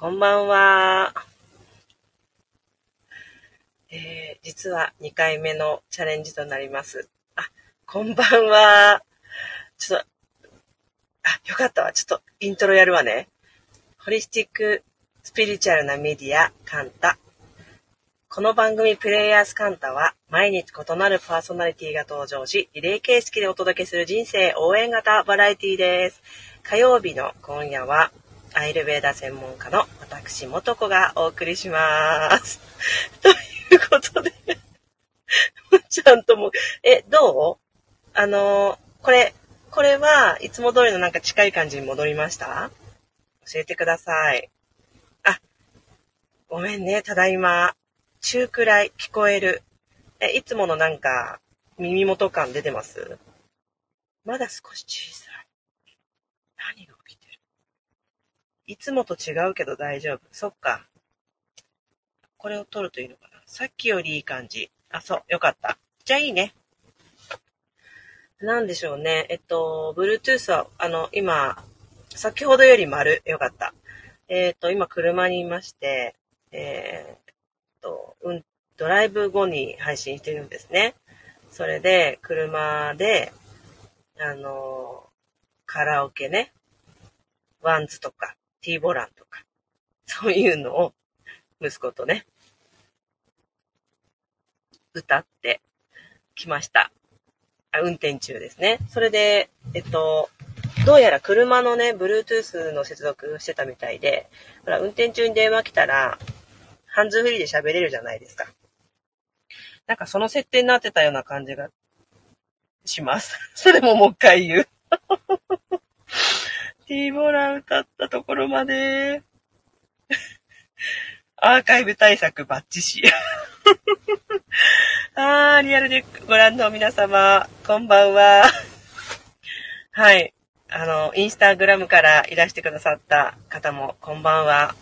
こんばんは。えー、実は2回目のチャレンジとなります。あ、こんばんは。ちょっと、あ、よかったわ。ちょっとイントロやるわね。ホリスティックスピリチュアルなメディア、カンタ。この番組プレイヤースカンタは毎日異なるパーソナリティが登場し、リレー形式でお届けする人生応援型バラエティです。火曜日の今夜はアイルベーダ専門家の私、元子がお送りします。ということでちゃんとも、え、どう？あの、これ、これはいつも通りのなんか近い感じに戻りました？教えてください。あ、ごめんね、ただいま。中くらい聞こえる。え、いつものなんか耳元感出てます？まだ少し小さい。何が起きてるいつもと違うけど大丈夫。そっか。これを取るといいのかなさっきよりいい感じ。あ、そう、よかった。じゃあいいね。なんでしょうね。えっと、Bluetooth は、あの、今、先ほどより丸。よかった。えっと、今車にいまして、えー、っと、うん、ドライブ後に配信してるんですね。それで、車で、あの、カラオケね、 WANDS とか、 T-BOLAN とか、そういうのを息子とね、歌ってきました。あ運転中ですね。それで、えっと、どうやら車のね、Bluetooth の接続してたみたいで、ほら、運転中に電話来たら、ハンズフリーで喋れるじゃないですか。なんかその設定になってたような感じがします。それももう一回言う。ティーボラ歌ったところまで、アーカイブ対策バッチシ。あー、リアルでご覧の皆様、こんばんは。はい。あの、インスタグラムからいらしてくださった方も、こんばんは。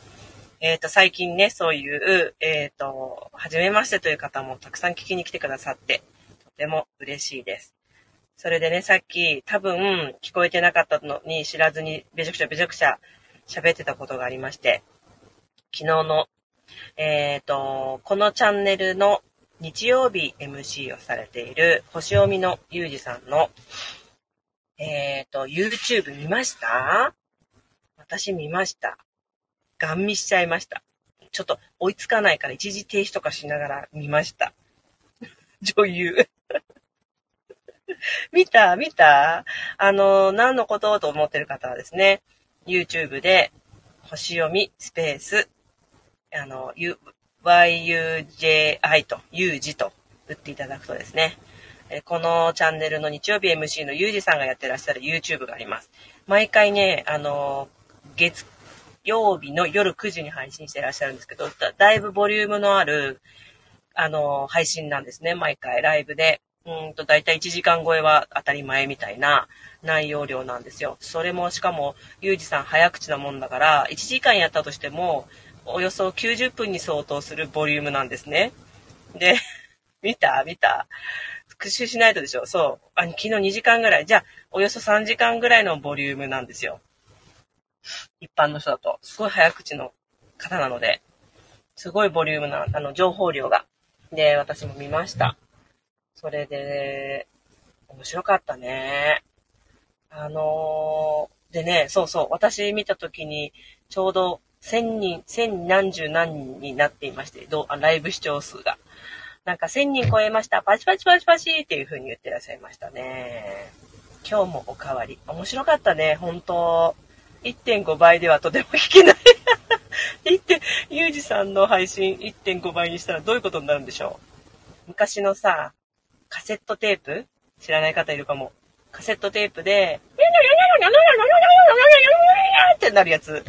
えっ、ー、と、最近ね、そういう、えっ、ー、と、はじめましてという方もたくさん聞きに来てくださって、とても嬉しいです。それでね、さっき多分聞こえてなかったのに知らずにべちゃくちゃべちゃくちゃ喋ってたことがありまして、昨日の、えっ、ー、と、このチャンネルの日曜日 MC をされている星読みのゆうじさんの、えっ、ー、と、YouTube 見ました？私見ました。ガン見しちゃいました。ちょっと追いつかないから一時停止とかしながら見ました。女優 見た見た？あの、何のことと思ってる方はですね、YouTube で、星読みスペース、あの、yuji と、u 字と打っていただくとですね、このチャンネルの日曜日 MC のゆうじさんがやってらっしゃる YouTube があります。毎回ね、あの、月曜日の夜9時に配信してらっしゃるんですけど、だいぶボリュームのある、あの、配信なんですね、毎回ライブで。うんと、だいたい1時間超えは当たり前みたいな内容量なんですよ。それもしかも、ゆうじさん早口なもんだから、1時間やったとしても、およそ90分に相当するボリュームなんですね。で、見た？見た？復習しないとでしょ？そう。あ、昨日2時間ぐらい。じゃあ、およそ3時間ぐらいのボリュームなんですよ。一般の人だと。すごい早口の方なので、すごいボリュームな、あの、情報量が。で、私も見ました。それで、面白かったね。あのー、でね、そうそう、私見たときに、ちょうど千人、千何十何人になっていまして、どうライブ視聴数が。なんか千人超えました。パチパチパチパチっていう風に言ってらっしゃいましたね。今日もおかわり。面白かったね、本当1.5倍ではとても弾けない。1. ゆうじさんの配信1.5倍にしたらどういうことになるんでしょう昔のさ、カセットテープ？知らない方いるかも。カセットテープで、ってなるやつ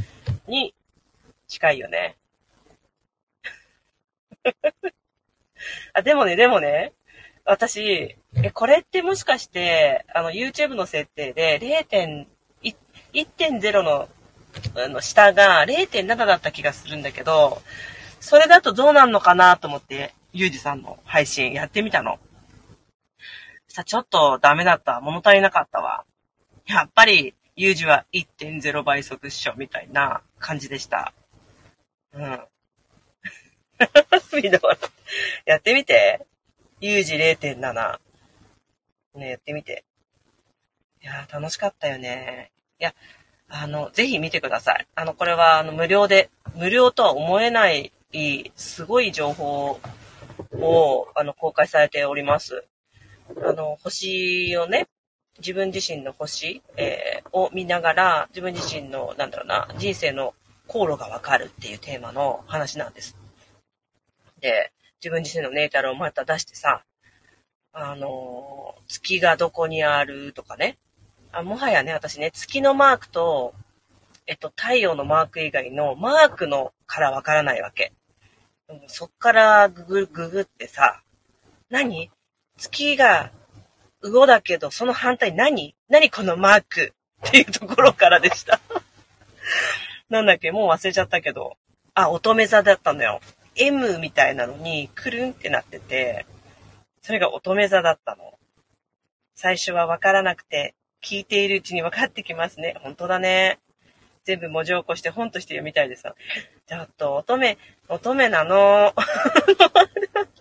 に近いよね。あ、でもね、でもね、私、え、これってもしかして、あの、YouTube の設定で0.1.0のあの下が0.7だった気がするんだけど、それだとどうなんのかなと思って、ゆうじさんの配信やってみたの。さ、ちょっとダメだった。物足りなかったわ。やっぱり、ユージは1.0倍速っしょ、みたいな感じでした。うん。みんなやってみて。有事0.7。ね、やってみて。いや楽しかったよね。いや、あの、ぜひ見てください。あの、これは、あの、無料で、無料とは思えない、すごい情報を、あの、公開されております。あの、星をね、自分自身の星、えー、を見ながら、自分自身の、なんだろうな、人生の航路がわかるっていうテーマの話なんです。で、自分自身のネータルをまた出してさ、あの、月がどこにあるとかね。あもはやね、私ね、月のマークと、えっと、太陽のマーク以外のマークのからわからないわけ。そっからググ、ググってさ、何？月が魚だけど、その反対何？何このマーク？っていうところからでした なんだっけ？もう忘れちゃったけど。あ、乙女座だったのよ。M みたいなのに、くるんってなってて、それが乙女座だったの。最初はわからなくて、聞いているうちに分かってきますね。本当だね。全部文字起こして本として読みたいです。ちょっと、乙女、乙女なの。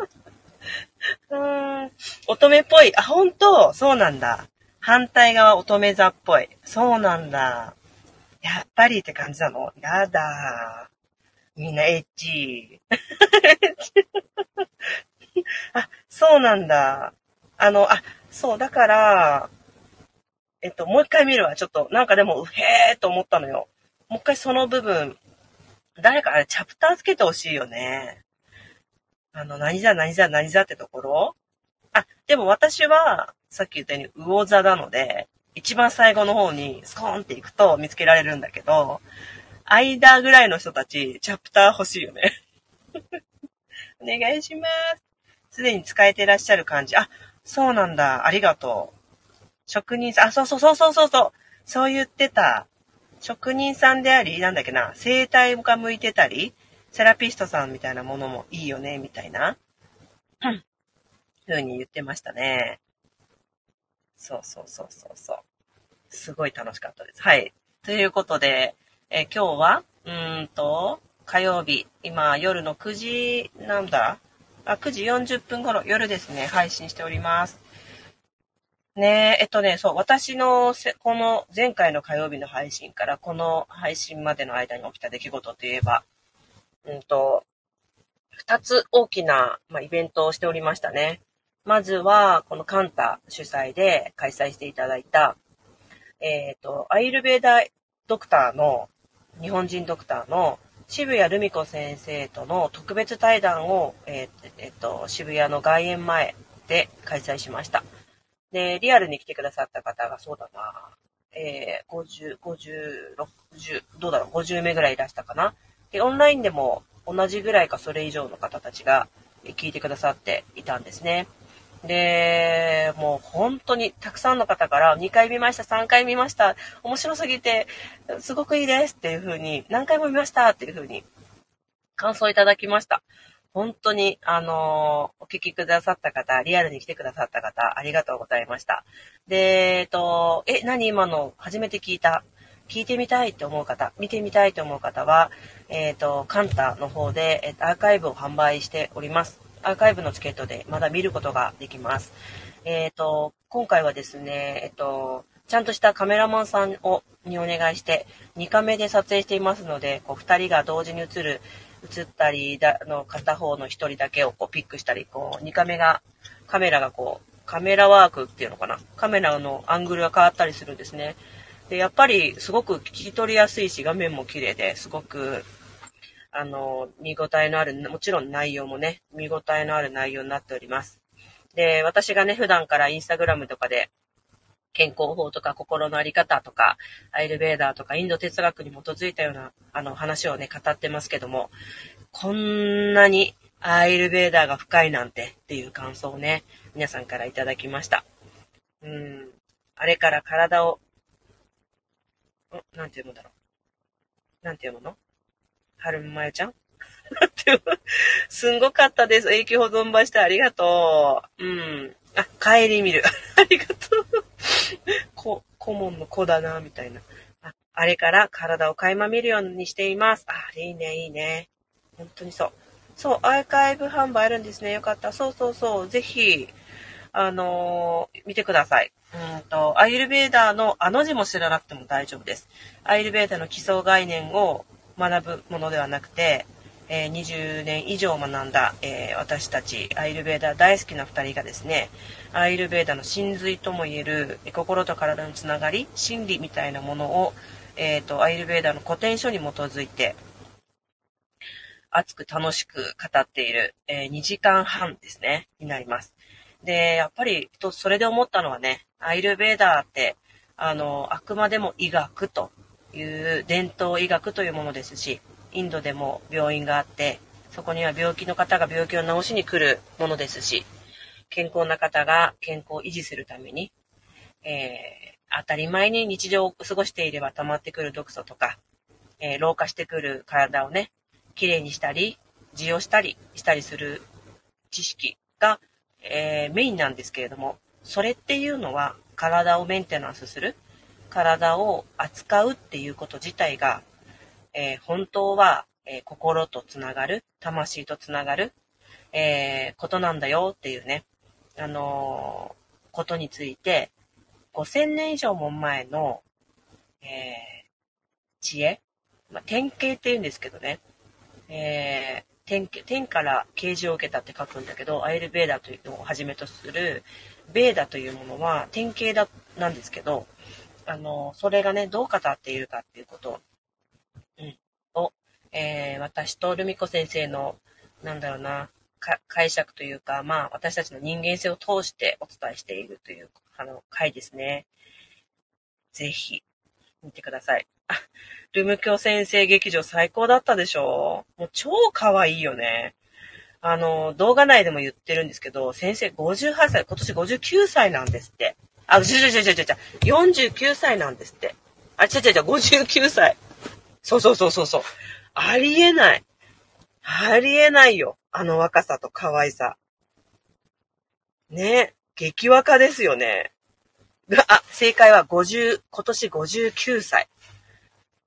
うん。乙女っぽい。あ、本当？そうなんだ。反対側乙女座っぽい。そうなんだ。やっぱりって感じなの？やだ。みんなエッチ。あ、そうなんだ。あの、あ、そう、だから、えっと、もう一回見るわ。ちょっと、なんかでも、うへーと思ったのよ。もう一回その部分、誰かあれ、チャプターつけてほしいよね。あの、何座、何座、何座ってところ？あ、でも私は、さっき言ったように、魚座なので、一番最後の方にスコーンって行くと見つけられるんだけど、間ぐらいの人たち、チャプター欲しいよね。お願いします。すでに使えてらっしゃる感じ。あ、そうなんだ。ありがとう。職人さん、あ、そうそうそうそうそうそう。そう言ってた。職人さんであり、なんだっけな、生態が向いてたり、セラピストさんみたいなものもいいよね、みたいな。うん。ふうに言ってましたね。そうそうそうそうそう。すごい楽しかったです。はい。ということで、え今日は、うーんと、火曜日、今夜の9時、なんだ？あ、9時40分頃、夜ですね、配信しております。ねえ、えっとね、そう、私のこの前回の火曜日の配信からこの配信までの間に起きた出来事といえば、うんと、二つ大きな、まあ、イベントをしておりましたね。まずは、このカンタ主催で開催していただいた、えっ、ー、と、アイルベーダドクターの、日本人ドクターの渋谷ルミ子先生との特別対談を、えっ、ー、えー、と、渋谷の外苑前で開催しました。で、リアルに来てくださった方がそうだな、えー、50、50、60、どうだろう、50名ぐらいいらしたかな。で、オンラインでも同じぐらいかそれ以上の方たちが聞いてくださっていたんですね。で、もう本当にたくさんの方から2回見ました、3回見ました、面白すぎて、すごくいいですっていう風に、何回も見ましたっていう風に感想いただきました。本当に、あのー、お聞きくださった方、リアルに来てくださった方、ありがとうございました。で、えっと、え、何今の初めて聞いた聞いてみたいと思う方、見てみたいと思う方は、えっ、ー、と、カンタの方で、えー、アーカイブを販売しております。アーカイブのチケットでまだ見ることができます。えっ、ー、と、今回はですね、えっ、と、ちゃんとしたカメラマンさんをにお願いして、2カメで撮影していますので、こう2人が同時に映る、映ったりだの片方の1人だけをこうピックしたり、こう2カメが、カメラがこう、カメラワークっていうのかな。カメラのアングルが変わったりするんですね。で、やっぱりすごく聞き取りやすいし、画面も綺麗ですごくあの、見応えのある、もちろん内容もね、見応えのある内容になっております。で、私がね、普段からインスタグラムとかで、健康法とか心のあり方とか、アイルベーダーとかインド哲学に基づいたような、あの、話をね、語ってますけども、こんなにアイルベーダーが深いなんてっていう感想をね、皆さんからいただきました。うん。あれから体を、んなんて読むんだろう。なんて読むの？はるまゆちゃん？すんごかったです。永久保存版してありがとう。うん。あ、帰り見る。ありがとう。こ、顧問の子だな、みたいな。ああれから体を垣間見るようにしています。あ、いいね、いいね。本当にそう。そう、アーカイブ販売あるんですね。よかった。そうそうそう。ぜひ、あのー、見てください。うんと、アイルベーダーのあの字も知らなくても大丈夫です。アイルベーダーの基礎概念を学ぶものではなくて、えー、20年以上学んだ、えー、私たちアイルベーダー大好きな2人がですねアイルベーダーの真髄ともいえる心と体のつながり心理みたいなものを、えーと、アイルベーダーの古典書に基づいて熱く楽しく語っている、えー、2時間半ですねになりますでやっぱりそれで思ったのはねアイルベーダーってあのあくまでも医学という伝統医学というものですしインドでも病院があって、そこには病気の方が病気を治しに来るものですし、健康な方が健康を維持するために、えー、当たり前に日常を過ごしていれば溜まってくる毒素とか、えー、老化してくる体をね、きれいにしたり、治療したりしたりする知識が、えー、メインなんですけれども、それっていうのは体をメンテナンスする、体を扱うっていうこと自体がえー、本当は、えー、心とつながる、魂とつながる、え、ことなんだよっていうね、あのことについて、5000年以上も前の、え知恵、まあ、典型って言うんですけどね、え天天から啓示を受けたって書くんだけど、アイルベーダというのをはじめとする、ベーダというものは典型だ、なんですけど、あの、それがね、どう語っているかっていうことをえー、私とルミ子先生の、なんだろうな、解釈というか、まあ、私たちの人間性を通してお伝えしているという、あの、回ですね。ぜひ、見てください。あ、ルム教先生劇場最高だったでしょもう超可愛いよね。あの、動画内でも言ってるんですけど、先生58歳、今年59歳なんですって。あ、ちょちょちょちょちょちょ、49歳なんですって。あ、ちょちょちょ、59歳。そうそうそうそうそう。ありえない。ありえないよ。あの若さと可愛さ。ね。激若ですよね。あ、正解は50、今年59歳。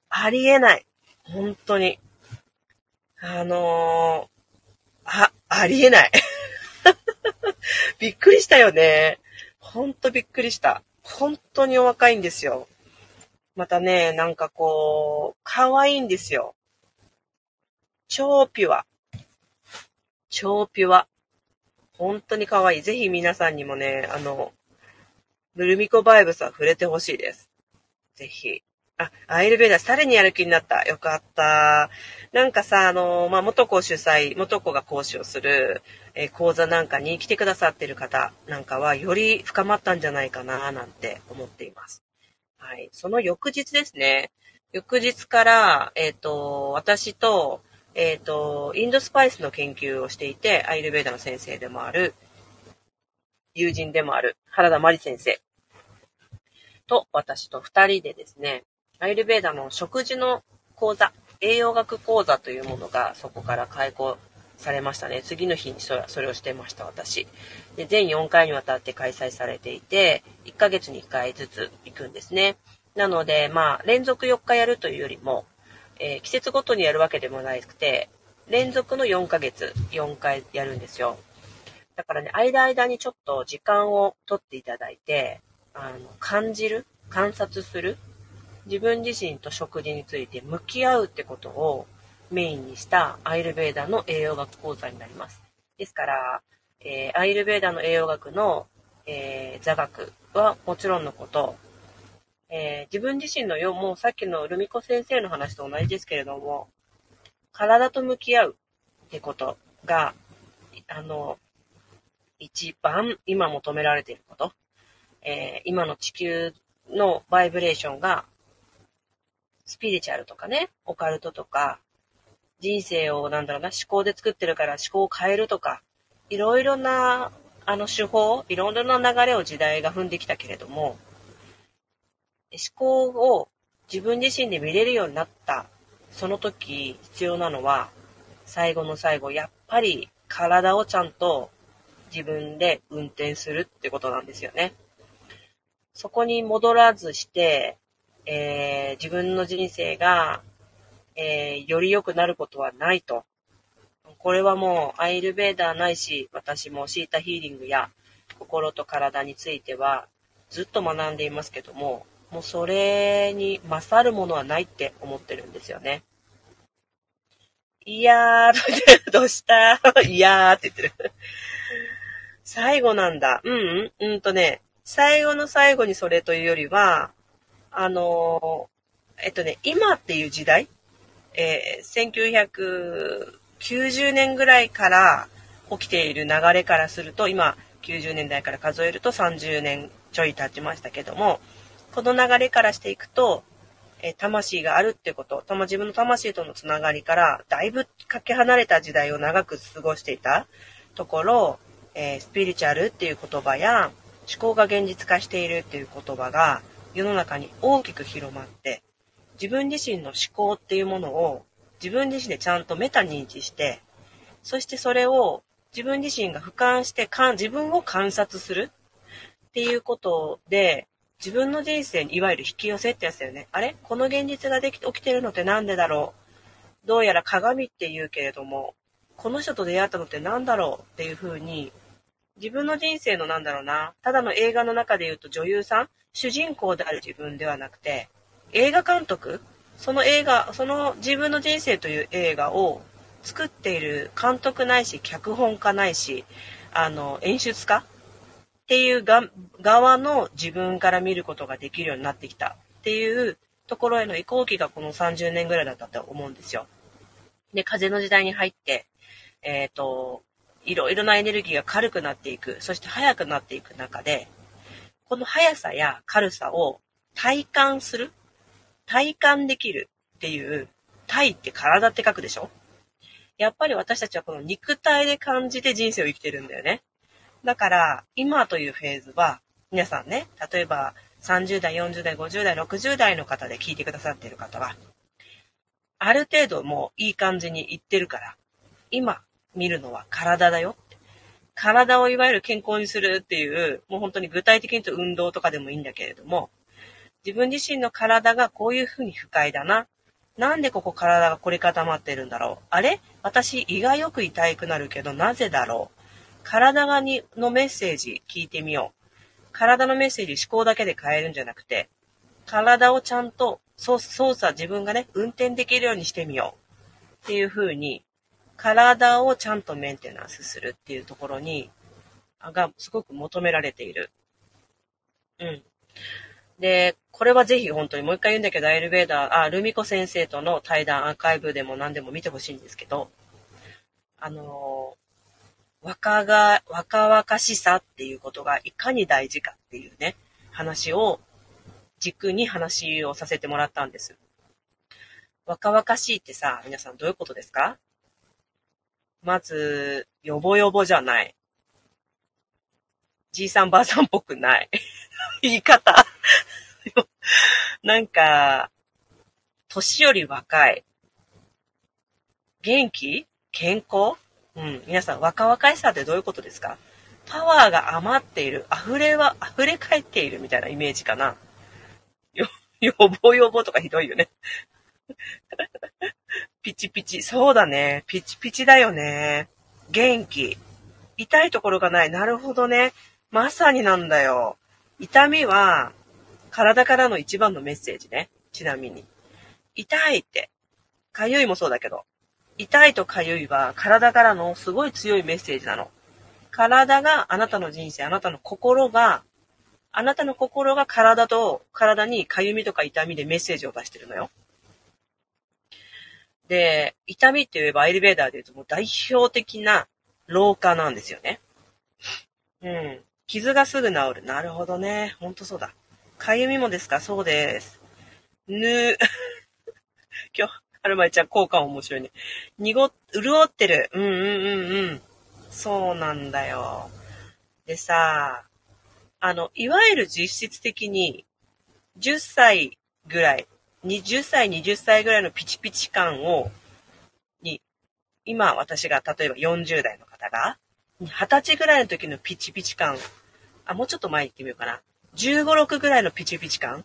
ありえない。本当に。あのー、あ、ありえない。びっくりしたよね。ほんとびっくりした。本当にお若いんですよ。またね、なんかこう、可愛いんですよ。超ピュア。超ピュア。本当に可愛い。ぜひ皆さんにもね、あの、ブルミコバイブスは触れてほしいです。ぜひ。あ、アイルベーダー、さらにやる気になった。よかった。なんかさ、あの、まあ、元子主催、元子が講師をする、えー、講座なんかに来てくださってる方なんかは、より深まったんじゃないかな、なんて思っています。はい。その翌日ですね。翌日から、えっ、ー、と、私と、えっ、ー、と、インドスパイスの研究をしていて、アイルベーダーの先生でもある、友人でもある原田真理先生と私と二人でですね、アイルベーダの食事の講座、栄養学講座というものがそこから開講されましたね。次の日にそれをしてました、私。で、全4回にわたって開催されていて、1ヶ月に1回ずつ行くんですね。なので、まあ、連続4日やるというよりも、えー、季節ごとにやるわけでもなくて、連続の4ヶ月、4回やるんですよ。だからね、間間にちょっと時間をとっていただいて、あの、感じる、観察する、自分自身と食事について向き合うってことをメインにしたアイルベーダの栄養学講座になります。ですから、えー、アイルベーダの栄養学の、えー、座学はもちろんのこと、えー、自分自身のよ、もうさっきのルミ子先生の話と同じですけれども、体と向き合うってことが、あの、一番今求められていること、えー、今の地球のバイブレーションが、スピリチュアルとかね、オカルトとか、人生をなんだろうな、思考で作ってるから思考を変えるとか、いろいろな、あの手法、いろいろな流れを時代が踏んできたけれども、思考を自分自身で見れるようになったその時必要なのは最後の最後やっぱり体をちゃんと自分で運転するってことなんですよね。そこに戻らずして、えー、自分の人生が、えー、より良くなることはないとこれはもうアイルベーダーないし、私もシータヒーリングや心と体についてはずっと学んでいますけども、もうそれに勝るものはないって思ってるんですよね。いやー、どうした？いやーって言ってる。最後なんだ。うん、うんとね、最後の最後にそれというよりは、あの、えっとね、今っていう時代、えー、1990年ぐらいから起きている流れからすると、今、90年代から数えると30年ちょい経ちましたけども、この流れからしていくと、えー、魂があるってこと、自分の魂とのつながりから、だいぶかけ離れた時代を長く過ごしていたところ、えー、スピリチュアルっていう言葉や、思考が現実化しているっていう言葉が世の中に大きく広まって、自分自身の思考っていうものを自分自身でちゃんとメタ認知して、そしてそれを自分自身が俯瞰してか自分を観察するっていうことで、自分の人生にいわゆる引き寄せってやつだよね。あれ？この現実ができて起きてるのってなんでだろう？どうやら鏡って言うけれども、この人と出会ったのって何だろう？っていうふうに、自分の人生のなんだろうな、ただの映画の中で言うと女優さん、主人公である自分ではなくて、映画監督その映画、その自分の人生という映画を作っている監督ないし、脚本家ないし、あの、演出家っていう側の自分から見ることができるようになってきたっていうところへの移行期がこの30年ぐらいだったと思うんですよ。で、風の時代に入って、えっ、ー、と、いろいろなエネルギーが軽くなっていく、そして速くなっていく中で、この速さや軽さを体感する、体感できるっていう、体って体って書くでしょ？やっぱり私たちはこの肉体で感じて人生を生きてるんだよね。だから、今というフェーズは、皆さんね、例えば30代、40代、50代、60代の方で聞いてくださっている方は、ある程度もういい感じにいってるから、今見るのは体だよ。体をいわゆる健康にするっていう、もう本当に具体的に言うと運動とかでもいいんだけれども、自分自身の体がこういうふうに不快だな。なんでここ体が凝り固まってるんだろう。あれ？私胃がよく痛くなるけどなぜだろう？体がにのメッセージ聞いてみよう。体のメッセージ思考だけで変えるんじゃなくて、体をちゃんと操作自分がね、運転できるようにしてみよう。っていう風に体をちゃんとメンテナンスするっていうところに、がすごく求められている。うん。で、これはぜひ本当にもう一回言うんだけど、アイルベーダー、あ、ルミコ先生との対談アーカイブでも何でも見てほしいんですけど、あの若が、若々しさっていうことがいかに大事かっていうね、話を軸に話をさせてもらったんです。若々しいってさ、皆さんどういうことですか？まず、よぼよぼじゃない。じいさんばあさんっぽくない。言い方。なんか、年より若い。元気？健康？うん。皆さん、若々しさってどういうことですか？パワーが余っている。溢れは、溢れ返っているみたいなイメージかな。よ、よぼよぼとかひどいよね。ピチピチ。そうだね。ピチピチだよね。元気。痛いところがない。なるほどね。まさになんだよ。痛みは、体からの一番のメッセージね。ちなみに。痛いって。かゆいもそうだけど。痛いとかゆいは体からのすごい強いメッセージなの。体があなたの人生、あなたの心が、あなたの心が体と体にかゆみとか痛みでメッセージを出してるのよ。で、痛みって言えばエレベーターで言うともう代表的な老化なんですよね。うん。傷がすぐ治る。なるほどね。ほんとそうだ。かゆみもですか？そうです。ぬ、今日、はるまいちゃん効果面白いね。濁、潤ってる。うんうんうんうん。そうなんだよ。でさ、あの、いわゆる実質的に、10歳ぐらい、20歳、20歳ぐらいのピチピチ感を、に、今私が例えば40代の方が、20歳ぐらいの時のピチピチ感、あ、もうちょっと前行ってみようかな。15、6ぐらいのピチピチ感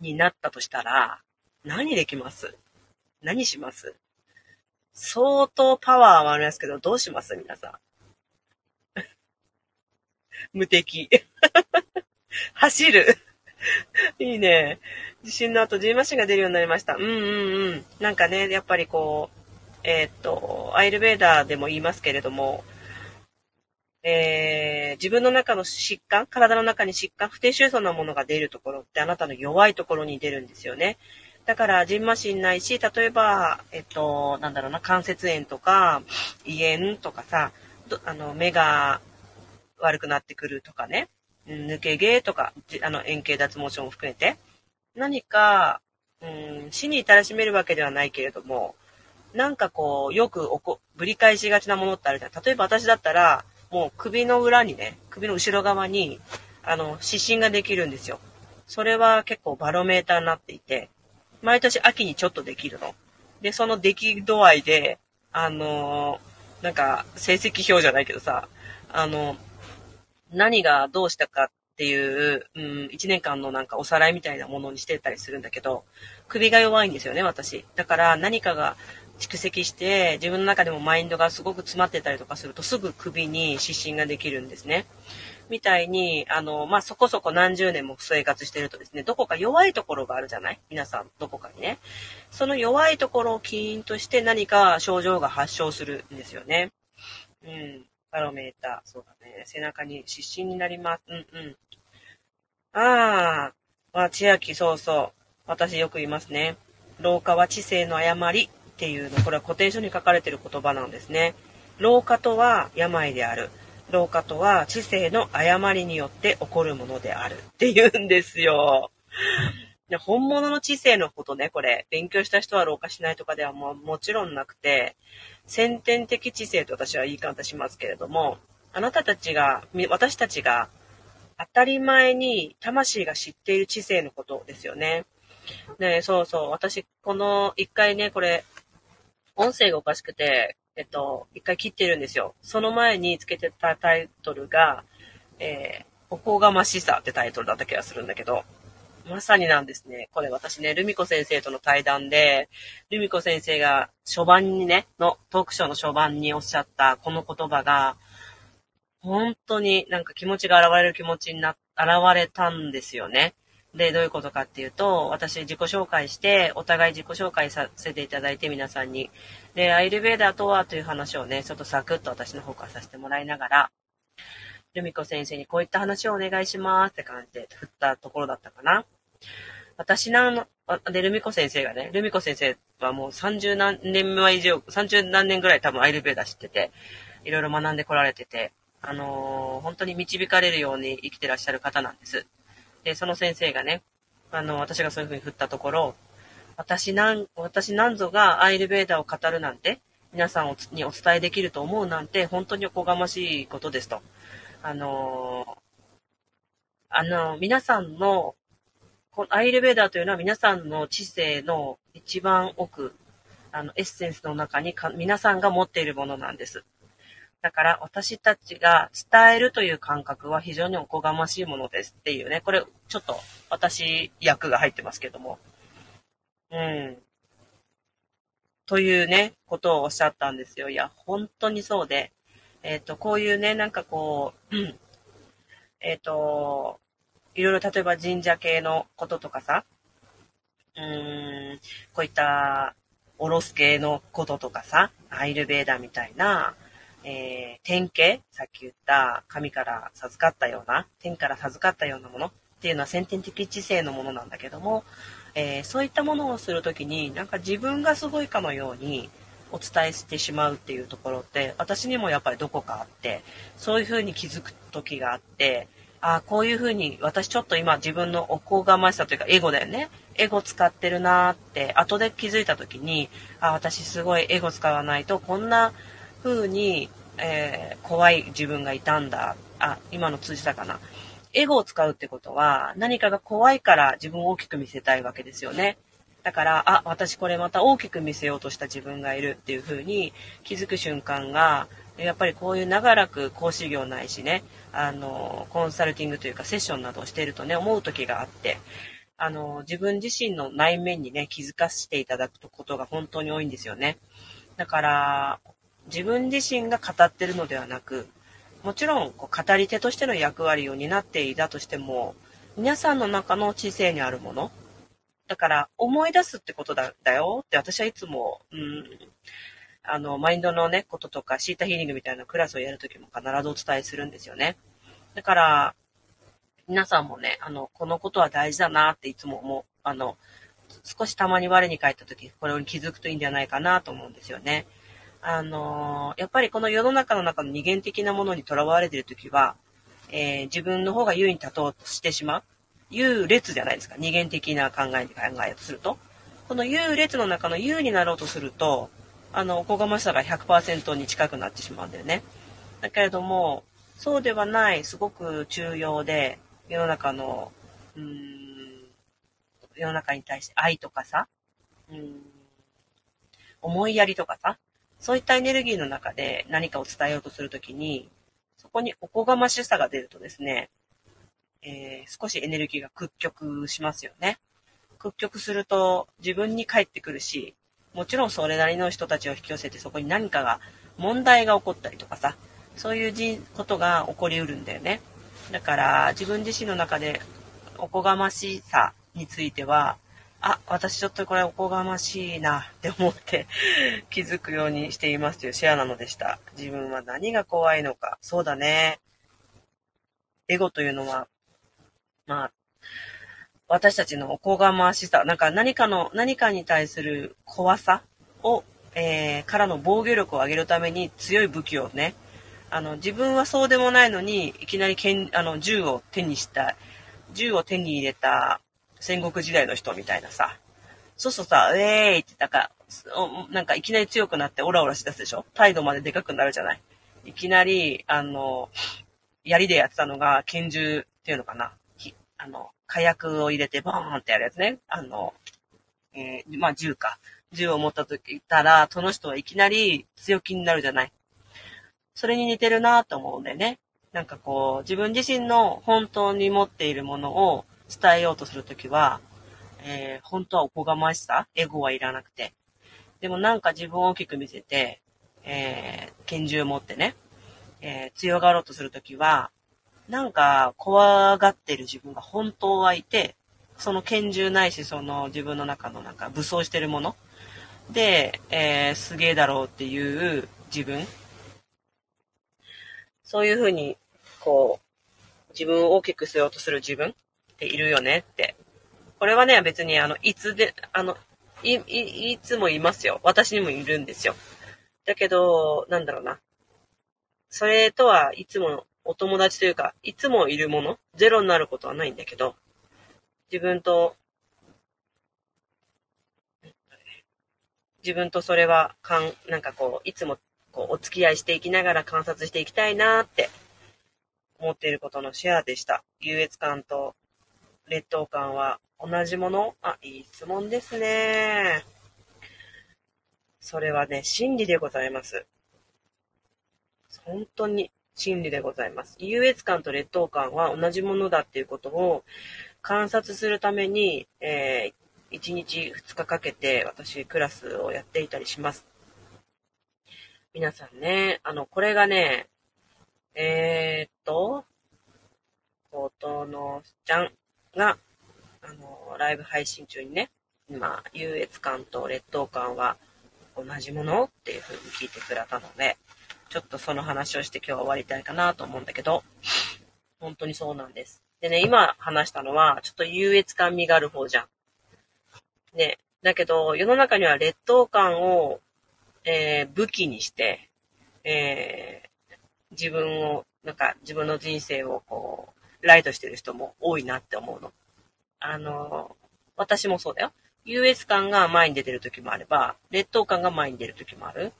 になったとしたら、何できます？何します？相当パワーはありますけど、どうします？皆さん。無敵。走る。いいね。地震の後、ジーマシンが出るようになりました。うんうんうん。なんかね、やっぱりこう、えー、っと、アイルベーダーでも言いますけれども、えー、自分の中の疾患、体の中に疾患、不定収束なものが出るところってあなたの弱いところに出るんですよね。だから、ジンマシンないし、例えば、えっと、なんだろうな、関節炎とか、胃炎とかさ、あの、目が悪くなってくるとかね、抜け毛とか、あの、円形脱毛症も含めて、何か、うん、死に至らしめるわけではないけれども、なんかこう、よくおこ、ぶり返しがちなものってあるじゃん。例えば私だったら、もう首の裏にね、首の後ろ側に、あの、湿疹ができるんですよ。それは結構バロメーターになっていて、毎年秋にちょっとできるの。で、その出来度合いで、あのー、なんか、成績表じゃないけどさ、あの、何がどうしたかっていう、うん、1年間のなんかおさらいみたいなものにしてたりするんだけど、首が弱いんですよね、私。だから何かが蓄積して、自分の中でもマインドがすごく詰まってたりとかすると、すぐ首に湿疹ができるんですね。みたいに、あの、まあ、そこそこ何十年も生活してるとですね、どこか弱いところがあるじゃない？皆さん、どこかにね。その弱いところを起因として何か症状が発症するんですよね。うん。バロメーター。そうだね。背中に湿疹になります。うんうん。ああ。まあ、千秋、そうそう。私よく言いますね。老化は知性の誤りっていうの、これは古典書に書かれてる言葉なんですね。老化とは病である。老化とは知性の誤りによって起こるものであるって言うんですよ。本物の知性のことね、これ。勉強した人は老化しないとかではももちろんなくて、先天的知性と私は言い方しますけれども、あなたたちが、私たちが当たり前に魂が知っている知性のことですよね。ねそうそう。私、この一回ね、これ、音声がおかしくて、えっと、一回切ってるんですよ。その前につけてたタイトルが、えー、おこがましさってタイトルだった気がするんだけど、まさになんですね。これ私ね、ルミコ先生との対談で、ルミコ先生が初版にね、のトークショーの初版におっしゃったこの言葉が、本当になんか気持ちが現れる気持ちにな、現れたんですよね。で、どういうことかっていうと、私自己紹介して、お互い自己紹介させていただいて皆さんに。で、アイルベーダーとはという話をね、ちょっとサクッと私の方からさせてもらいながら、ルミコ先生にこういった話をお願いしますって感じで振ったところだったかな。私なの、で、ルミコ先生がね、ルミコ先生はもう30何年前以上、30何年ぐらい多分アイルベーダー知ってて、いろいろ学んでこられてて、あのー、本当に導かれるように生きてらっしゃる方なんです。で、その先生がね、あの、私がそういうふうに振ったところ、私なん、私なんぞがアイルベーダーを語るなんて、皆さんにお伝えできると思うなんて、本当におこがましいことですと。あのあの、皆さんの、このアイルベーダーというのは皆さんの知性の一番奥、あの、エッセンスの中にか皆さんが持っているものなんです。だから私たちが伝えるという感覚は非常におこがましいものですっていうね。これちょっと私役が入ってますけども。うん。というね、ことをおっしゃったんですよ。いや、本当にそうで。えっ、ー、と、こういうね、なんかこう、えっ、ー、と、いろいろ例えば神社系のこととかさ、うーん、こういったおろす系のこととかさ、アイルベーダーみたいな、えー、天形、さっき言った神から授かったような、天から授かったようなもの。っていうのは先天的知性のものなんだけども、えー、そういったものをするときに、なんか自分がすごいかのようにお伝えしてしまうっていうところって、私にもやっぱりどこかあって、そういうふうに気づく時があって、ああ、こういうふうに私ちょっと今自分のおこがましさというかエゴだよね。エゴ使ってるなーって後で気づいた時に、あ私すごいエゴ使わないとこんな風に、えー、怖い自分がいたんだ。あ、今の通じたかな。エゴを使うってことは、何かが怖いから自分を大きく見せたいわけですよね。だから、あ、私これまた大きく見せようとした自分がいるっていう風に気づく瞬間が、やっぱりこういう長らく講師業ないしね、あの、コンサルティングというかセッションなどをしているとね、思う時があって、あの、自分自身の内面にね、気づかせていただくことが本当に多いんですよね。だから、自分自身が語ってるのではなく、もちろんこう語り手としての役割を担っていたとしても、皆さんの中の知性にあるもの。だから思い出すってことだだよって私はいつも、うん、あの、マインドのね、こととか、シータヒーリングみたいなクラスをやるときも必ずお伝えするんですよね。だから、皆さんもね、あの、このことは大事だなっていつも思う。あの、少したまに我に返ったとき、これに気づくといいんじゃないかなと思うんですよね。あのやっぱりこの世の中の中の二元的なものにとらわれているときは、えー、自分の方が優位に立とうとしてしまう。優劣じゃないですか。二元的な考えで考えようとすると。この優劣の中の優になろうとすると、あの、おこがましさが100%に近くなってしまうんだよね。だけれども、そうではない、すごく重要で、世の中の、うーん、世の中に対して愛とかさ、うん、思いやりとかさ、そういったエネルギーの中で何かを伝えようとするときに、そこにおこがましさが出るとですね、えー、少しエネルギーが屈曲しますよね。屈曲すると自分に返ってくるし、もちろんそれなりの人たちを引き寄せてそこに何かが、問題が起こったりとかさ、そういうことが起こりうるんだよね。だから自分自身の中でおこがましさについては、あ、私ちょっとこれおこがましいなって思って気づくようにしていますというシェアなのでした。自分は何が怖いのか。そうだね。エゴというのは、まあ、私たちのおこがましさ、なんか何かの、何かに対する怖さを、えー、からの防御力を上げるために強い武器をね、あの、自分はそうでもないのに、いきなり剣、あの、銃を手にした、銃を手に入れた戦国時代の人みたいなさ、そうそうさ、えーいって、なんか、なんかいきなり強くなってオラオラしだすでしょ？態度まででかくなるじゃない？いきなり、あの、槍でやってたのが拳銃っていうのかな？あの、火薬を入れてボーンってやるやつね。あの、えー、まあ銃か。銃を持った時いたら、その人はいきなり強気になるじゃない。それに似てるなと思うんでね。なんかこう、自分自身の本当に持っているものを伝えようとするときは、えー、本当はおこがましさ、エゴはいらなくて。でもなんか自分を大きく見せて、えー、拳銃を持ってね、えー、強がろうとするときは、なんか怖がってる自分が本当はいて、その拳銃ないし、その自分の中のなんか武装してるもので、えー、すげえだろうっていう自分。そういうふうに、こう、自分を大きくしようとする自分っているよねって。これはね、別にあの、いつで、あの、い、い、いつもいますよ。私にもいるんですよ。だけど、なんだろうな。それとはいつもお友達というか、いつもいるもの、ゼロになることはないんだけど、自分と、自分とそれは、かん、なんかこう、いつもこうお付き合いしていきながら観察していきたいなって思っていることのシェアでした。優越感と劣等感は同じもの？あ、いい質問ですね。それはね、真理でございます。本当に真理でございます。優越感と劣等感は同じものだっていうことを観察するために、えー、1日2日かけて私クラスをやっていたりします。皆さんね、あの、これがね、えー、っと、とのちゃんが、あの、ライブ配信中にね、今、優越感と劣等感は同じものっていう風に聞いてくれたので、ちょっとその話をして今日は終わりたいかなと思うんだけど、本当にそうなんです。でね、今話したのは、ちょっと優越感味がある方じゃん。ね、だけど、世の中には劣等感を、えー、武器にして、えー、自分を、なんか自分の人生をこう、ライトしてる人も多いなって思うの。あの、私もそうだよ。優越感が前に出てる時もあれば、劣等感が前に出る時もある。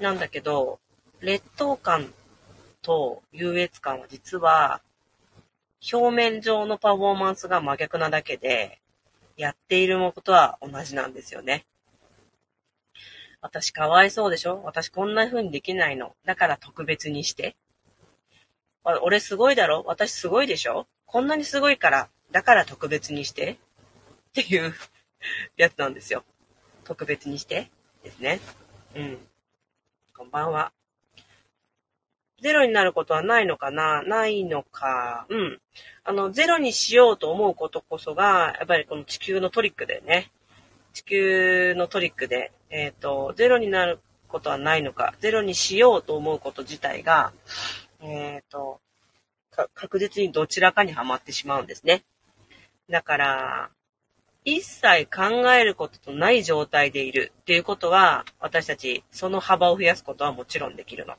なんだけど、劣等感と優越感は実は、表面上のパフォーマンスが真逆なだけで、やっているもことは同じなんですよね。私かわいそうでしょ？私こんな風にできないの？だから特別にして。俺すごいだろ？私すごいでしょ？こんなにすごいから、だから特別にして？っていう やつなんですよ。特別にして。ですね。うん。こんばんは。ゼロになることはないのかな？ないのか。うん。あの、ゼロにしようと思うことこそが、やっぱりこの地球のトリックでね。地球のトリックで、えっ、ー、と、ゼロになることはないのか、ゼロにしようと思うこと自体が、えっ、ー、と、確実にどちらかにはまってしまうんですね。だから、一切考えることとない状態でいるっていうことは、私たちその幅を増やすことはもちろんできるの。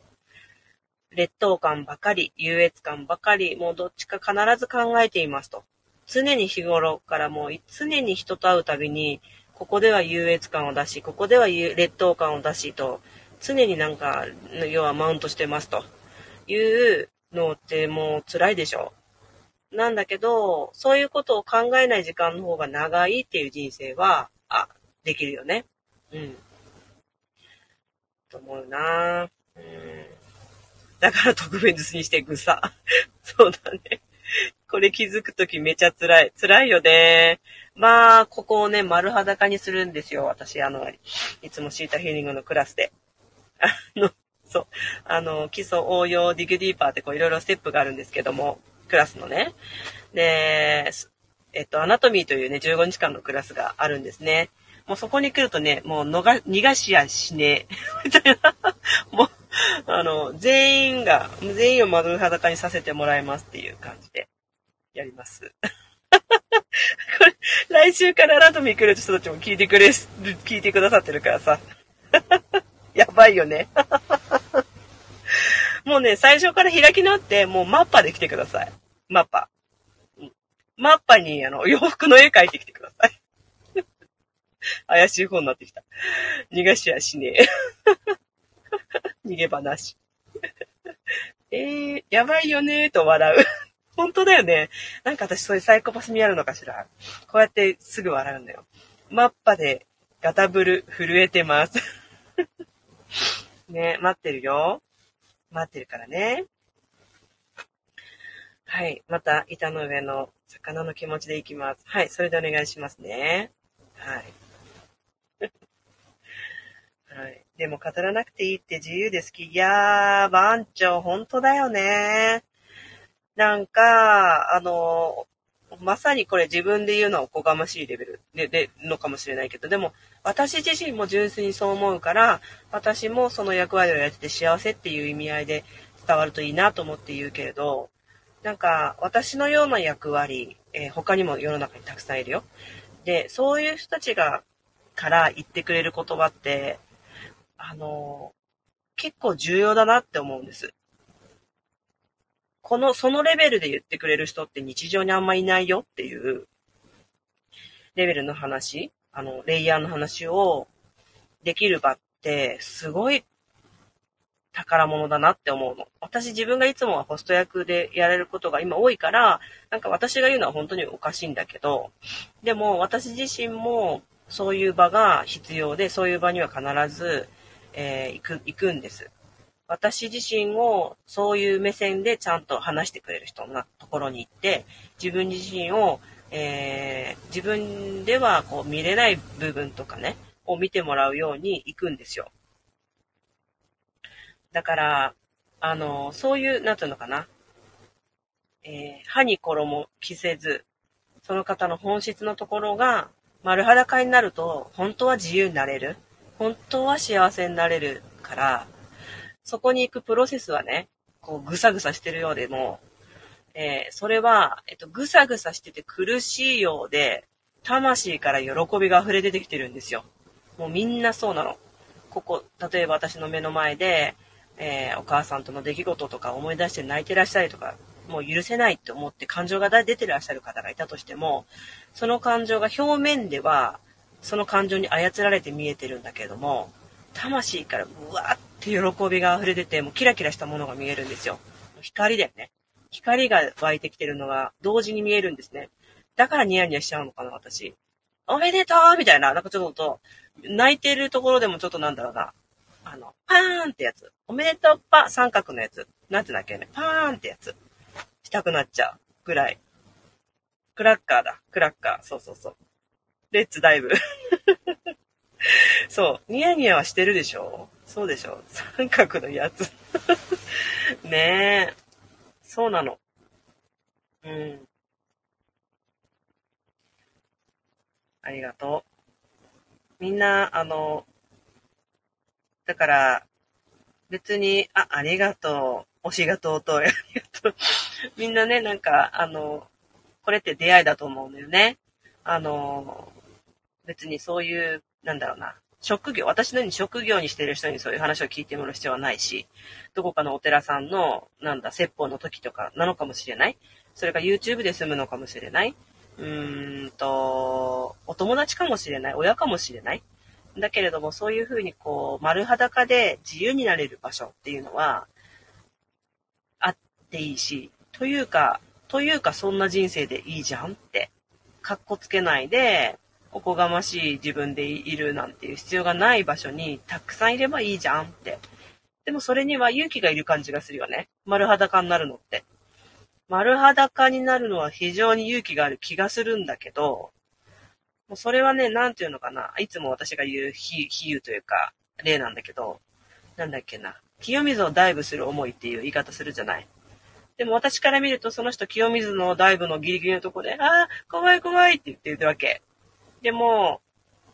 劣等感ばかり、優越感ばかり、もうどっちか必ず考えていますと。常に日頃からもう常に人と会うたびに、ここでは優越感を出し、ここでは劣等感を出しと、常になんか、要はマウントしてますというのってもう辛いでしょ。なんだけど、そういうことを考えない時間の方が長いっていう人生は、あ、できるよね。うん。と思うなうん。だから特別にしていくさ。そうだね。これ気づくときめちゃ辛い。辛いよね。まあ、ここをね、丸裸にするんですよ。私、あの、いつもシータヒーリングのクラスで。あの、そう。あの、基礎応用ディグディーパーってこういろいろステップがあるんですけども、クラスのね。で、えっと、アナトミーというね、15日間のクラスがあるんですね。もうそこに来るとね、もう、逃がしやしねえ。みたいな。もう、あの、全員が、全員を丸裸にさせてもらいますっていう感じで、やります。これ、来週からアナトミー来る人たちも聞いてくれ、聞いてくださってるからさ。やばいよね。もうね、最初から開き直って、もうマッパで来てください。マッパ。マッパに、あの、洋服の絵描いてきてください。怪しい方になってきた。逃がしやしねえ。逃げ場なし。えー、やばいよねーと笑う。本当だよね。なんか私そういうサイコパス味あるのかしら。こうやってすぐ笑うんだよ。マッパでガタブル震えてます。ね、待ってるよ。待ってるからね。はい。また、板の上の魚の気持ちでいきます。はい。それでお願いしますね。はい。はい。でも語らなくていいって自由で好き。いやー、番長、本当だよね。なんか、あの、まさにこれ自分で言うのはおこがましいレベルで、で、のかもしれないけど、でも、私自身も純粋にそう思うから、私もその役割をやってて幸せっていう意味合いで伝わるといいなと思って言うけれど、なんか、私のような役割、えー、他にも世の中にたくさんいるよ。で、そういう人たちが、から言ってくれる言葉って、あの結構重要だなって思うんです。この、そのレベルで言ってくれる人って日常にあんまいないよっていうレベルの話、あの、レイヤーの話をできる場って、すごい宝物だなって思うの。私自分がいつもはホスト役でやれることが今多いから、なんか私が言うのは本当におかしいんだけど、でも私自身もそういう場が必要で、そういう場には必ず、えー、行く、行くんです。私自身をそういう目線でちゃんと話してくれる人のところに行って、自分自身を、えー、自分ではこう見れない部分とかね、を見てもらうように行くんですよ。だから、あの、そういう、なんていうのかな。えー、歯に衣着せず、その方の本質のところが丸裸になると、本当は自由になれる。本当は幸せになれるから、そこに行くプロセスはね、こうぐさぐさしてるようでも、えー、それは、えっと、ぐさぐさしてて苦しいようで、魂から喜びが溢れ出てきてるんですよ。もうみんなそうなの。ここ、例えば私の目の前で、えー、お母さんとの出来事とか思い出して泣いてらっしゃりとか、もう許せないって思って感情が出てらっしゃる方がいたとしても、その感情が表面では、その感情に操られて見えてるんだけれども、魂からうわーって喜びが溢れ出て、もうキラキラしたものが見えるんですよ。光だよね。光が湧いてきてるのが同時に見えるんですね。だからニヤニヤしちゃうのかな、私。おめでとうみたいな、なんかちょっと、泣いてるところでもちょっとなんだろうな。あの、パーンってやつ。おめでとうパ三角のやつ。なんてだっけね。パーンってやつ。したくなっちゃうぐらい。クラッカーだ。クラッカー。そうそうそう。レッツダイブ。そう。ニヤニヤはしてるでしょ？そうでしょ？三角のやつ。ねえ。そうなの。うん。ありがとう。みんな、あの、だから、別に、あ、ありがとう。推しが尊い。ありがとう。みんなね、なんか、あの、これって出会いだと思うんだよね。あの、別にそういう、なんだろうな。職業、私のように職業にしてる人にそういう話を聞いてもらう必要はないし、どこかのお寺さんの、なんだ、説法の時とかなのかもしれない。それが YouTube で済むのかもしれない。うーんと、お友達かもしれない。親かもしれない。だけれども、そういうふうにこう、丸裸で自由になれる場所っていうのは、あっていいし、というか、というかそんな人生でいいじゃんって、かっこつけないで、おこがましい自分でいるなんていう必要がない場所にたくさんいればいいじゃんって。でもそれには勇気がいる感じがするよね。丸裸になるのって。丸裸になるのは非常に勇気がある気がするんだけど、もうそれはね、なんていうのかな。いつも私が言う比喩というか、例なんだけど、なんだっけな。清水をダイブする思いっていう言い方するじゃない。でも私から見るとその人清水のダイブのギリギリのとこで、ああ、怖い怖いって言ってるわけ。でも、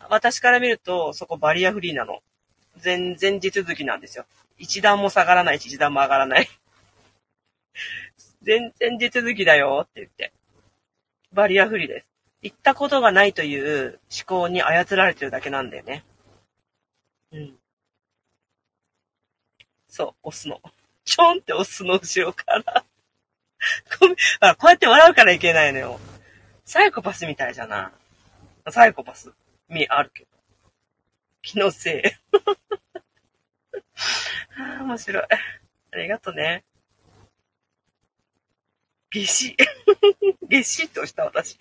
私から見るとそこバリアフリーなの。全然地続きなんですよ。一段も下がらないし、一段も上がらない。全然地続きだよって言って。バリアフリーです。行ったことがないという思考に操られてるだけなんだよね。うん。そう、押すの。ちょんって押すの、後ろからごめん。あ、こうやって笑うからいけないのよ。サイコパスみたいじゃな。サイコパス、み、あるけど。気のせい。ああ、面白い。ありがとね。ゲシ。ゲシッとした私。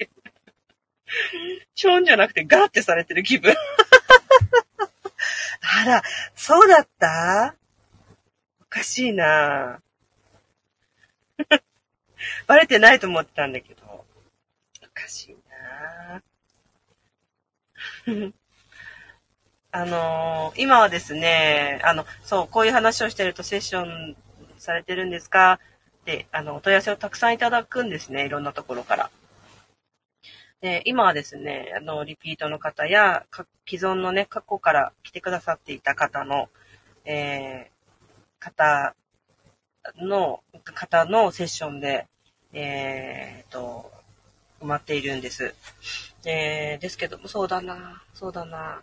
ちょんじゃなくてガーってされてる気分。あら、そうだった？おかしいな バレてないと思ってたんだけど。おかしいな あのー、今はですね、あの、そう、こういう話をしてるとセッションされてるんですか？って、あの、お問い合わせをたくさんいただくんですね、いろんなところから。で、今はですね、あの、リピートの方や、既存のね、過去から来てくださっていた方の、えー、方の、方のセッションで、えー、と、埋まっているんです。えー、ですけども、そうだな、そうだな、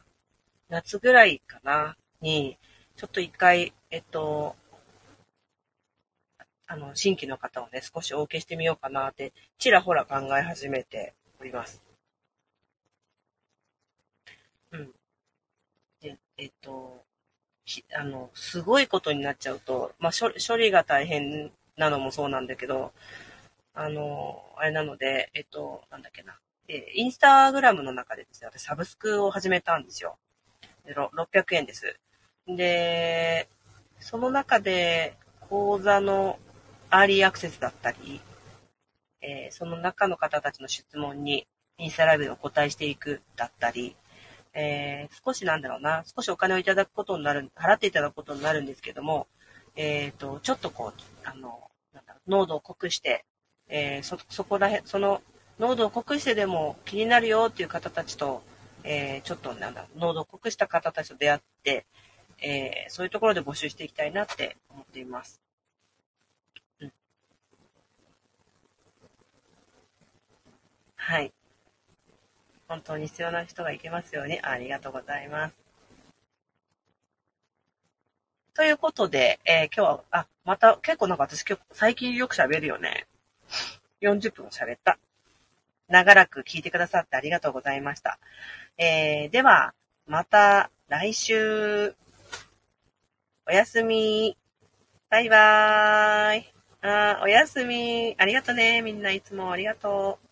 夏ぐらいかな、に、ちょっと一回、えっと、あの、新規の方をね、少しお受けしてみようかなって、ちらほら考え始めております。うん。で、えっと、あの、すごいことになっちゃうと、まあ、処処理が大変なのもそうなんだけど、あの、あれなので、えっと、なんだっけな。えインスタグラムの中でですね、私サブスクを始めたんですよ。で600円です。で、その中で講座のアーリーアクセスだったり、えー、その中の方たちの質問にインスタライブでお答えしていくだったり、えー、少しなんだろうな、少しお金をいただくことになる、払っていただくことになるんですけども、えっ、ー、と、ちょっとこう、あの、なんだろう、濃度を濃くして、えー、そ、そこらへん、その、濃度を濃くしてでも気になるよっていう方たちと、えー、ちょっとなんだ、濃度を濃くした方たちと出会って、えー、そういうところで募集していきたいなって思っています。はい。本当に必要な人がいけますように。ありがとうございます。ということで、えー、今日は、あ、また結構なんか私今日最近よく喋るよね。40分喋った。長らく聞いてくださってありがとうございました。えー、では、また来週。おやすみ。バイバーイ。あおやすみ。ありがとね。みんないつもありがとう。